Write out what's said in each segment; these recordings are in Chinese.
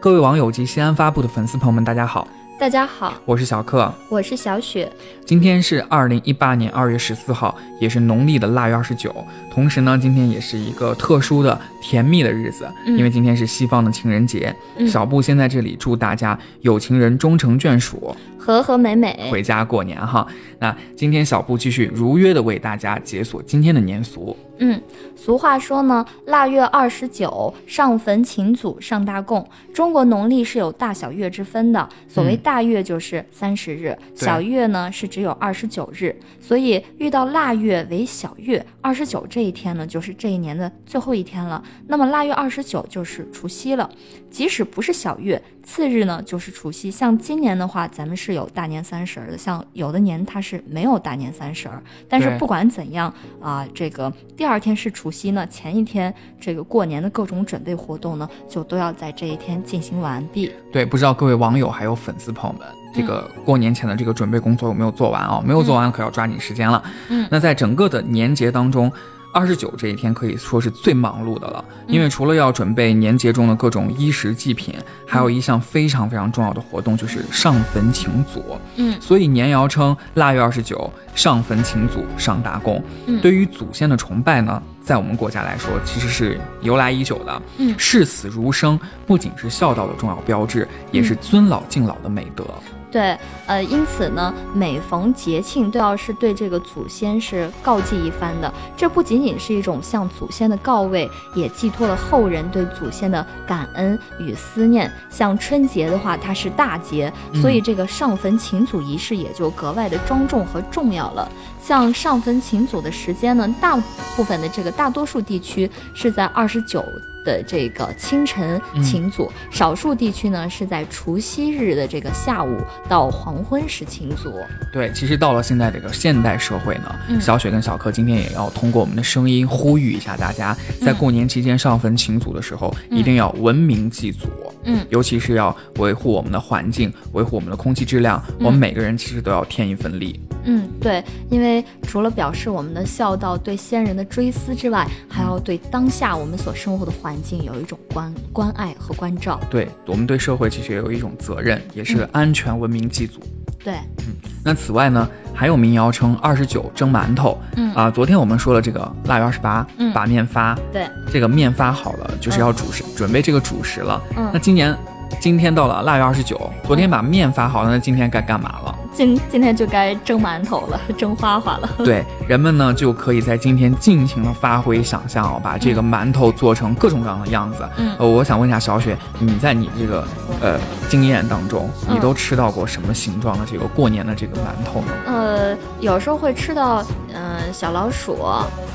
各位网友及西安发布的粉丝朋友们，大家好，大家好，我是小克，我是小雪。今天是二零一八年二月十四号，也是农历的腊月二十九。同时呢，今天也是一个特殊的甜蜜的日子，因为今天是西方的情人节。小布先在这里祝大家有情人终成眷属，和和美美，回家过年哈。那今天小布继续如约的为大家解锁今天的年俗。嗯，俗话说呢，腊月二十九上坟请祖上大供。中国农历是有大小月之分的，所谓大月就是三十日，小月呢是只有二十九日。所以遇到腊月为小月，二十九这一天呢就是这一年的最后一天了。那么腊月二十九就是除夕了，即使不是小月，次日呢就是除夕。像今年的话，咱们是有大年三十的，像有的年它是没有大年三十儿。但是不管怎样啊，这个第二。第二天是除夕呢，前一天这个过年的各种准备活动呢，就都要在这一天进行完毕。对，不知道各位网友还有粉丝朋友们，这个过年前的这个准备工作有没有做完啊？没有做完可要抓紧时间了。嗯，那在整个的年节当中。二十九这一天可以说是最忙碌的了，因为除了要准备年节中的各种衣食祭品，还有一项非常非常重要的活动，就是上坟请祖。嗯，所以年谣称腊月二十九上坟请祖上大供。嗯，对于祖先的崇拜呢，在我们国家来说其实是由来已久的。嗯，视死如生不仅是孝道的重要标志，也是尊老敬老的美德。对，呃，因此呢，每逢节庆都要是对这个祖先是告祭一番的。这不仅仅是一种向祖先的告慰，也寄托了后人对祖先的感恩与思念。像春节的话，它是大节，所以这个上坟请祖仪式也就格外的庄重和重要了。像上坟请祖的时间呢，大部分的这个大多数地区是在二十九。的这个清晨请祖，少数地区呢是在除夕日的这个下午到黄昏时请祖。对，其实到了现在这个现代社会呢，小雪跟小柯今天也要通过我们的声音呼吁一下大家，在过年期间上坟请祖的时候，一定要文明祭祖。嗯，尤其是要维护我们的环境，维护我们的空气质量，我们每个人其实都要添一份力。嗯，对，因为除了表示我们的孝道、对先人的追思之外，还要对当下我们所生活的环境有一种关关爱和关照。对我们对社会其实也有一种责任，也是安全文明祭祖。对，嗯，那此外呢，还有民谣称二十九蒸馒头。嗯啊，昨天我们说了这个腊月二十八，嗯把面发。对，这个面发好了，就是要主食，准备这个主食了。嗯，那今年。今天到了腊月二十九，昨天把面发好了，那今天该干嘛了？今今天就该蒸馒头了，蒸花花了。对，人们呢就可以在今天尽情的发挥想象哦，把这个馒头做成各种各样的样子。嗯，呃，我想问一下小雪，你在你这个呃经验当中，你都吃到过什么形状的这个过年的这个馒头呢？呃，有时候会吃到嗯小老鼠。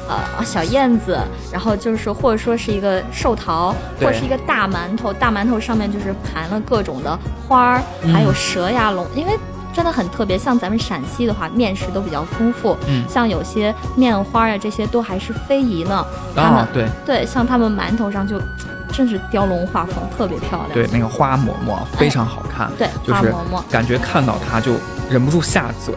呃，小燕子，然后就是或者说是一个寿桃，或是一个大馒头，大馒头上面就是盘了各种的花儿，还有蛇呀龙，因为真的很特别。像咱们陕西的话，面食都比较丰富，嗯，像有些面花呀这些都还是非遗呢。哦，对对，像他们馒头上就真是雕龙画凤，特别漂亮。对，那个花馍馍非常好看，对，花馍馍，感觉看到它就忍不住下嘴。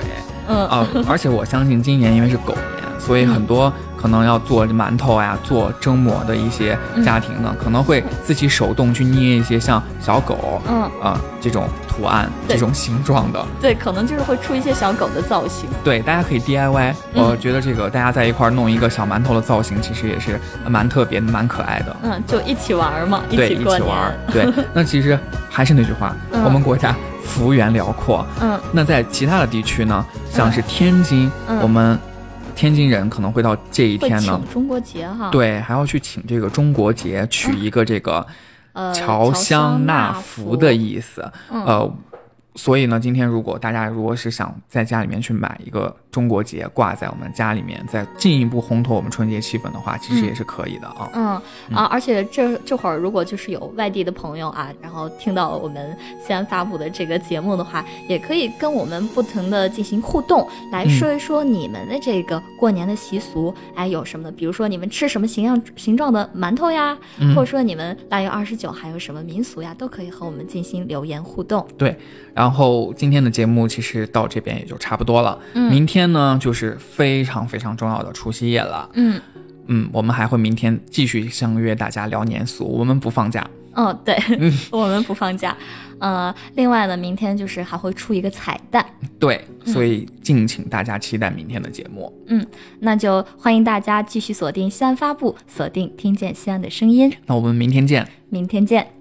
嗯啊，而且我相信今年因为是狗年，所以很多。可能要做馒头呀，做蒸馍的一些家庭呢，可能会自己手动去捏一些像小狗，嗯啊这种图案、这种形状的。对，可能就是会出一些小狗的造型。对，大家可以 DIY。我觉得这个大家在一块弄一个小馒头的造型，其实也是蛮特别、蛮可爱的。嗯，就一起玩嘛，一起过玩。对，那其实还是那句话，我们国家幅员辽阔。嗯，那在其他的地区呢，像是天津，我们。天津人可能会到这一天呢，中国节哈，对，还要去请这个中国节，取一个这个，呃，乔香纳福的意思，呃。所以呢，今天如果大家如果是想在家里面去买一个中国结挂在我们家里面，再进一步烘托我们春节气氛的话，其实也是可以的啊。嗯啊，而且这这会儿如果就是有外地的朋友啊，然后听到我们西安发布的这个节目的话，也可以跟我们不停的进行互动，来说一说你们的这个过年的习俗，哎有什么的？比如说你们吃什么形样形状的馒头呀，或者说你们腊月二十九还有什么民俗呀，都可以和我们进行留言互动。对，然后。今天的节目其实到这边也就差不多了。嗯，明天呢就是非常非常重要的除夕夜了。嗯嗯，我们还会明天继续相约大家聊年俗，我们不放假。哦，对，我们不放假。呃，另外呢，明天就是还会出一个彩蛋。对，所以敬请大家期待明天的节目。嗯，那就欢迎大家继续锁定西安发布，锁定听见西安的声音。那我们明天见。明天见。